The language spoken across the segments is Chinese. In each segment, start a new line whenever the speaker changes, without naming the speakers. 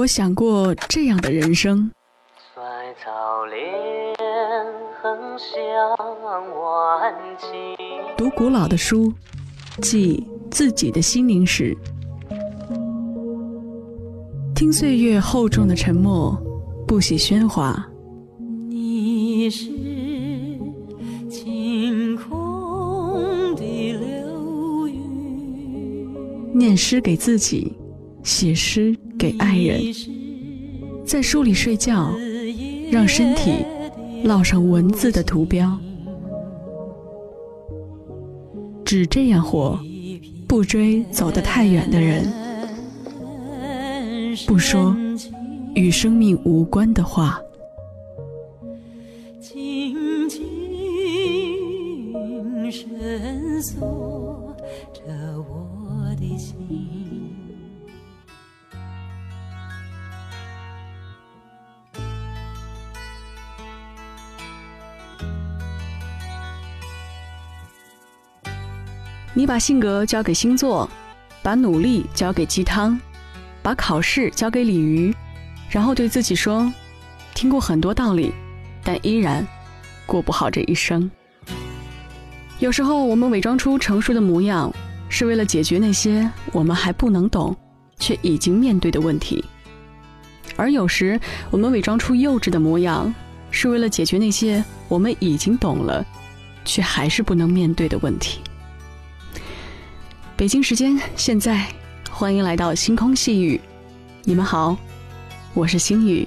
我想过这样的人生。
衰草连横向晚晴。
读古老的书，记自己的心灵史，听岁月厚重的沉默，不喜喧哗。
你是晴空的流云，
念诗给自己，写诗给爱人，在书里睡觉，让身体烙上文字的图标。只这样活，不追走得太远的人，不说与生命无关的话。把性格交给星座，把努力交给鸡汤，把考试交给鲤鱼，然后对自己说：“听过很多道理，但依然过不好这一生。”有时候，我们伪装出成熟的模样，是为了解决那些我们还不能懂，却已经面对的问题；而有时，我们伪装出幼稚的模样，是为了解决那些我们已经懂了，却还是不能面对的问题。北京时间现在，欢迎来到星空细雨。你们好，我是星宇。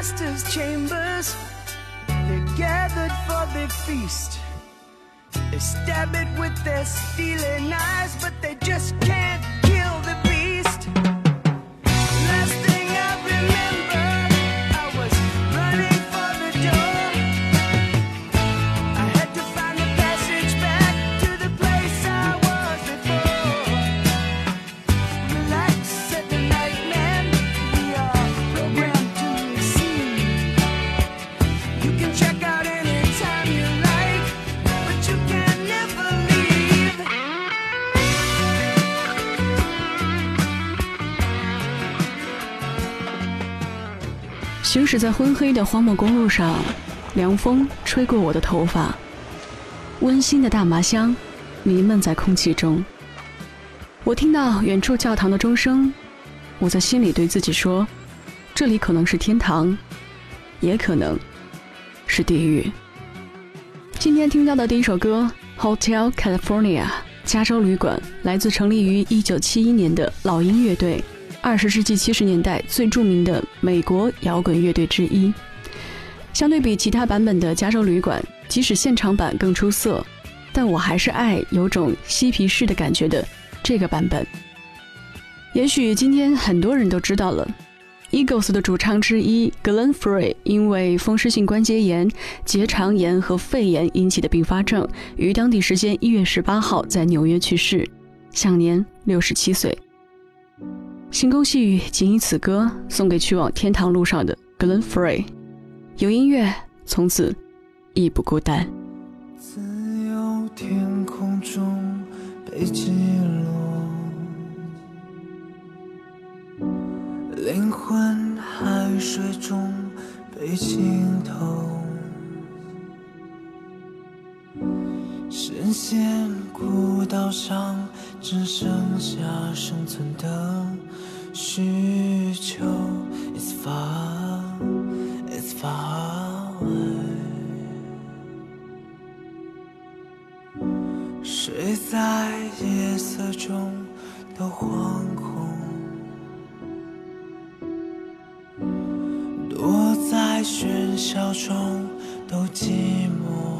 Master's chambers, they're gathered for the feast. They stab it with their steely knives, but they just can't
行驶在昏黑的荒漠公路上，凉风吹过我的头发，温馨的大麻香弥漫在空气中。我听到远处教堂的钟声，我在心里对自己说：这里可能是天堂，也可能是地狱。今天听到的第一首歌《Hotel California》加州旅馆，来自成立于1971年的老鹰乐队。二十世纪七十年代最著名的美国摇滚乐队之一。相对比其他版本的《加州旅馆》，即使现场版更出色，但我还是爱有种嬉皮士的感觉的这个版本。也许今天很多人都知道了，Eagles 的主唱之一 Glenn Frey 因为风湿性关节炎、结肠炎和肺炎引起的并发症，于当地时间一月十八号在纽约去世，享年六十七岁。星空细雨，仅以此歌送给去往天堂路上的 Glenn Frey。有音乐，从此亦不孤单。
自由天空中被击落，灵魂海水中被浸透，深陷孤岛上，只剩下生存的。需求，It's far, it's far away。睡在夜色中都惶恐，躲在喧嚣中都寂寞。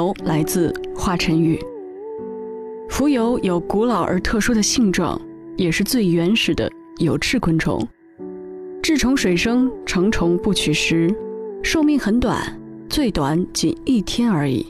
浮游》来自华晨宇。浮游有古老而特殊的性状，也是最原始的有翅昆虫。稚虫水生，成虫不取食，寿命很短，最短仅一天而已。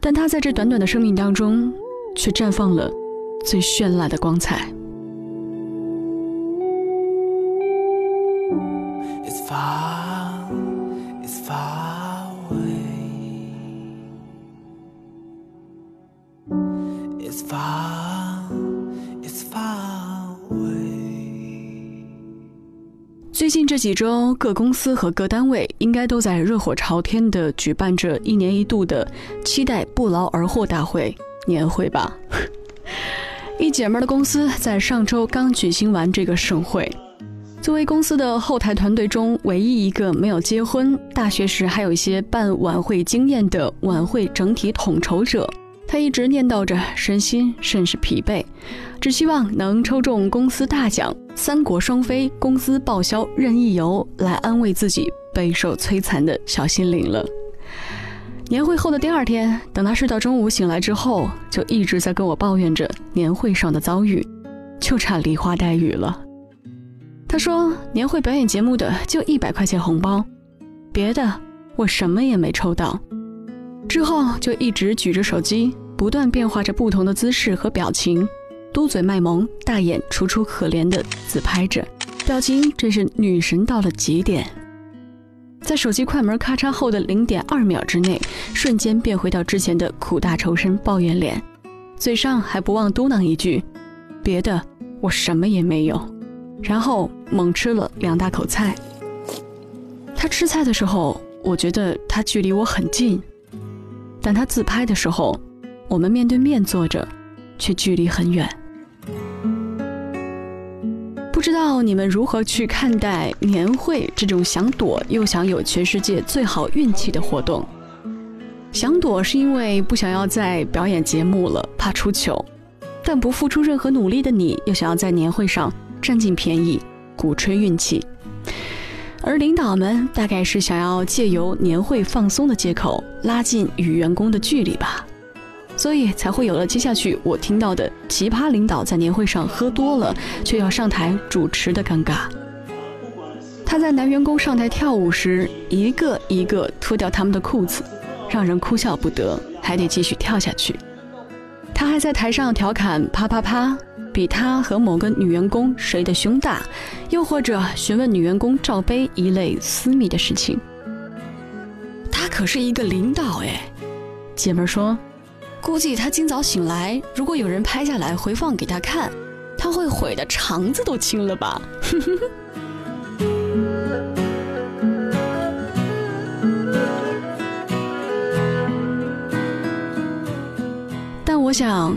但它在这短短的生命当中，却绽放了最绚烂的光彩。
It's far, it's far far, it's far away.
最近这几周，各公司和各单位应该都在热火朝天地举办着一年一度的期待不劳而获大会年会吧。一姐们的公司在上周刚举行完这个盛会。作为公司的后台团队中唯一一个没有结婚、大学时还有一些办晚会经验的晚会整体统筹者，他一直念叨着身心甚是疲惫，只希望能抽中公司大奖“三国双飞”公司报销任意游，来安慰自己备受摧残的小心灵了。年会后的第二天，等他睡到中午醒来之后，就一直在跟我抱怨着年会上的遭遇，就差梨花带雨了。他说：“年会表演节目的就一百块钱红包，别的我什么也没抽到。”之后就一直举着手机，不断变化着不同的姿势和表情，嘟嘴卖萌，大眼楚楚可怜的自拍着，表情真是女神到了极点。在手机快门咔嚓后的零点二秒之内，瞬间变回到之前的苦大仇深抱怨脸，嘴上还不忘嘟囔一句：“别的我什么也没有。”然后猛吃了两大口菜。他吃菜的时候，我觉得他距离我很近，但他自拍的时候，我们面对面坐着，却距离很远。不知道你们如何去看待年会这种想躲又想有全世界最好运气的活动？想躲是因为不想要再表演节目了，怕出糗；但不付出任何努力的你，又想要在年会上占尽便宜，鼓吹运气。而领导们大概是想要借由年会放松的借口，拉近与员工的距离吧，所以才会有了接下去我听到的奇葩领导在年会上喝多了却要上台主持的尴尬。他在男员工上台跳舞时，一个一个脱掉他们的裤子，让人哭笑不得，还得继续跳下去。他还在台上调侃啪啪啪，比他和某个女员工谁的胸大，又或者询问女员工罩杯一类私密的事情。他可是一个领导哎，姐们儿说，估计他今早醒来，如果有人拍下来回放给他看，他会悔的肠子都青了吧。但我想，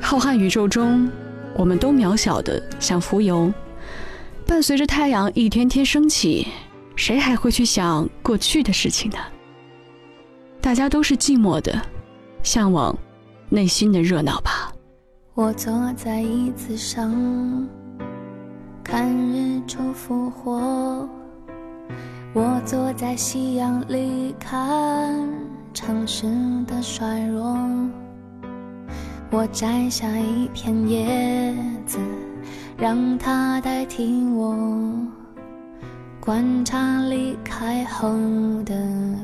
浩瀚宇宙中，我们都渺小的像浮游，伴随着太阳一天天升起，谁还会去想过去的事情呢？大家都是寂寞的，向往内心的热闹吧。
我坐在椅子上，看日出复活。我坐在夕阳里，看城市的衰弱。我摘下一片叶子，让它代替我，观察离开后的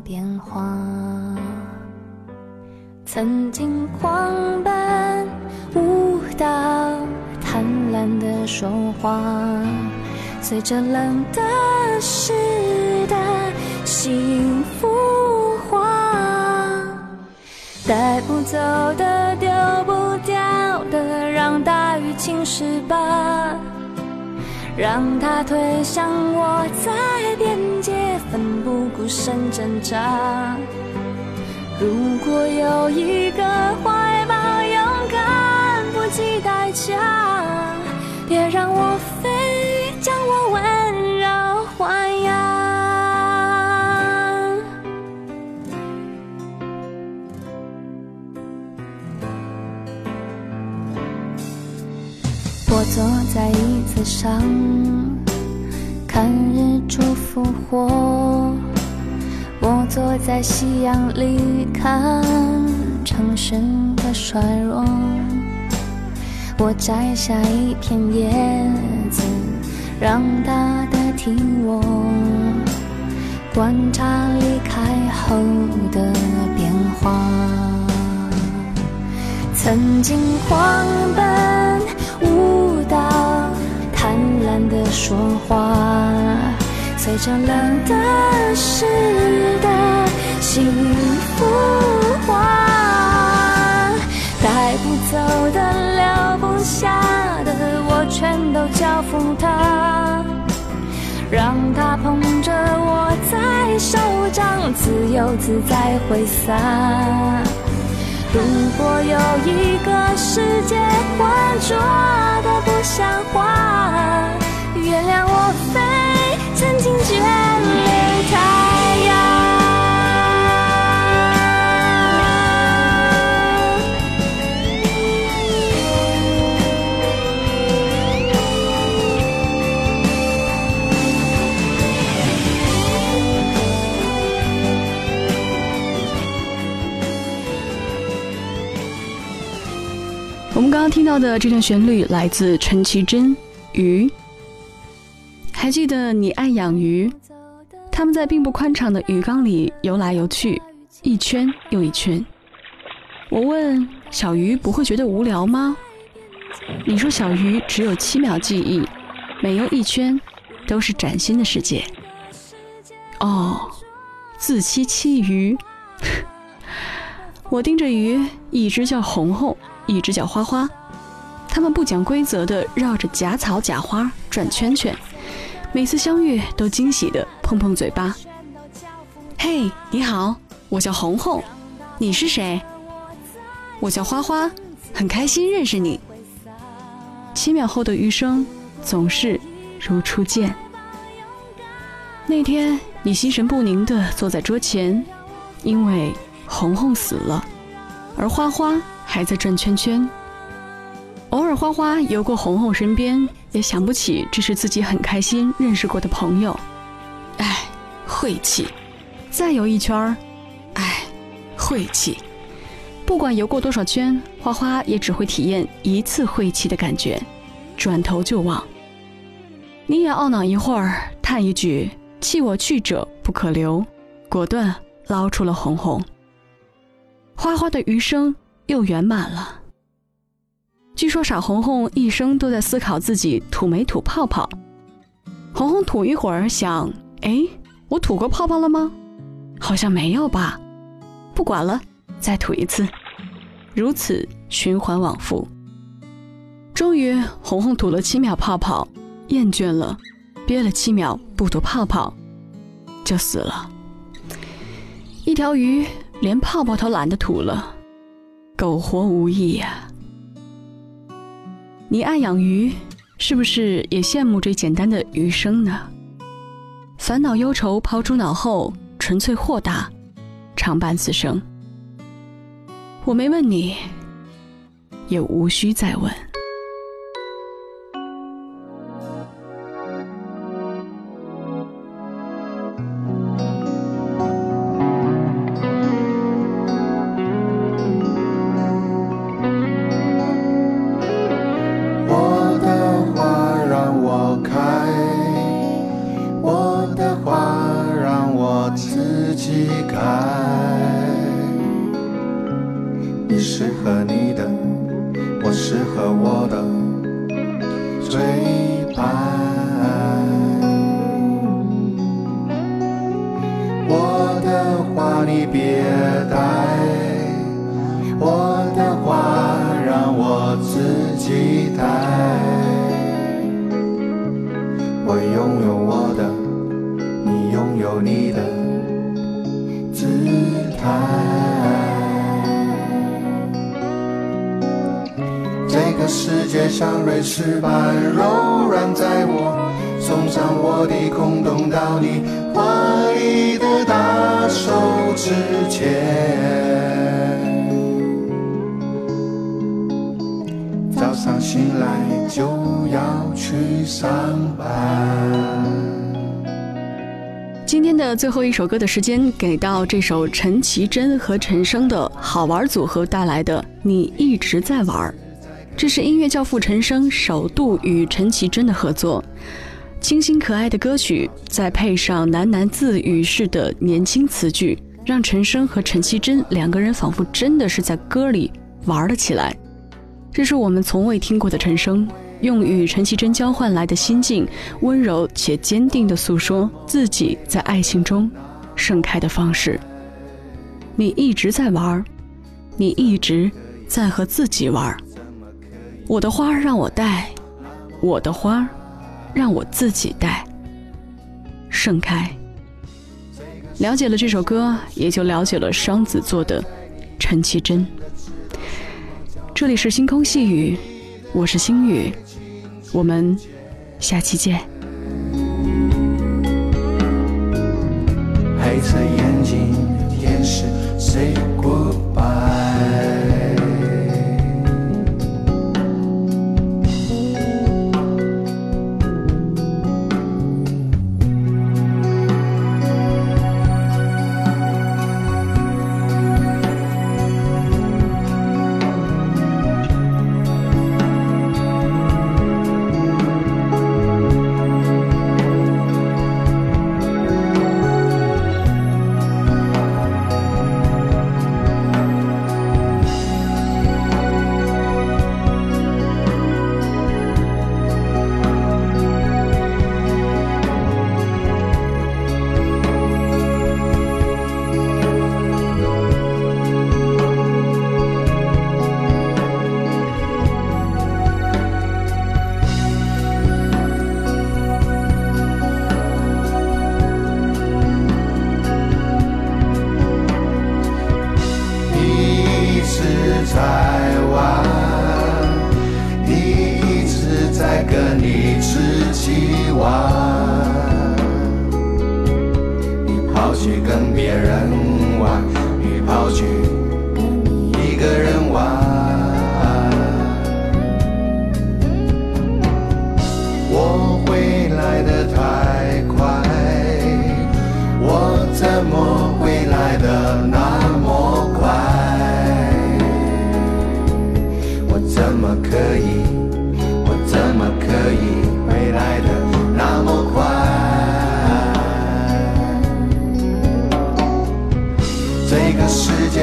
变化。曾经狂奔舞蹈，贪婪的说话，随着冷的湿的幸福化，带不走的丢不掉的，让大雨侵蚀吧，让它推向我在边界奋不顾身挣扎。如果有一个怀抱，勇敢不计代价，别让我飞，将我温柔豢养。我坐在椅子上，看日出复活。我坐在夕阳里看城市的衰弱，我摘下一片叶子，让它代替我观察离开后的变化。曾经狂奔舞蹈，贪婪的说话，随着冷的湿的幸福化，带不走的留不下的，我全都交付他。让他捧着我在手掌，自由自在挥洒。如果有一个世界
听到的这段旋律来自陈绮贞《鱼》。还记得你爱养鱼，它们在并不宽敞的鱼缸里游来游去，一圈又一圈。我问小鱼不会觉得无聊吗？你说小鱼只有七秒记忆，每游一圈都是崭新的世界。哦，自欺欺鱼。我盯着鱼，一只叫红红，一只叫花花，他们不讲规则的绕着假草假花转圈圈，每次相遇都惊喜的碰碰嘴巴。嘿，你好，我叫红红，你是谁？我叫花花，很开心认识你。七秒后的余生总是如初见。那天你心神不宁地坐在桌前，因为红红死了，而花花还在转圈圈。偶尔花花游过红红身边，也想不起这是自己很开心认识过的朋友。唉，晦气！再游一圈儿，唉，晦气！不管游过多少圈，花花也只会体验一次晦气的感觉，转头就忘。你也懊恼一会儿，叹一句“弃我去者不可留”，果断捞出了红红。花花的余生又圆满了。据说傻红红一生都在思考自己吐没吐泡泡。红红吐一会儿，想：哎，我吐过泡泡了吗？好像没有吧。不管了，再吐一次，如此循环往复。终于，红红吐了七秒泡泡，厌倦了，憋了七秒不吐泡泡，就死了。一条鱼连泡泡都懒得吐了，苟活无益呀、你爱养鱼，是不是也羡慕这简单的余生呢？烦恼忧愁抛诸脑后，纯粹豁达，常伴此生。我没问你，也无需再问。
自己开。你适合你的，我适合我的，最像瑞士般柔软，在我送上我的空洞到你华丽的大手之前。早上醒来就要去上班。
今天的最后一首歌的时间，给到这首陈绮贞和陈升的好玩组合带来的《你一直在玩》。这是音乐教父陈升首度与陈绮贞的合作，清新可爱的歌曲，再配上喃喃自语式的年轻词句，让陈升和陈绮贞两个人仿佛真的是在歌里玩了起来。这是我们从未听过的陈升，用与陈绮贞交换来的心境，温柔且坚定地诉说自己在爱情中盛开的方式。你一直在玩，你一直在和自己玩。我的花儿让我带，我的花儿让我自己带。盛开。了解了这首歌，也就了解了双子座的陈绮贞。这里是星空细雨，我是星雨，我们下期见。
在玩，你一直在跟你自己玩，你跑去跟别人玩，你跑去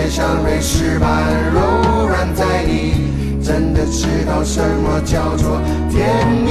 像瑞士般柔软，在你真的知道什么叫做甜蜜。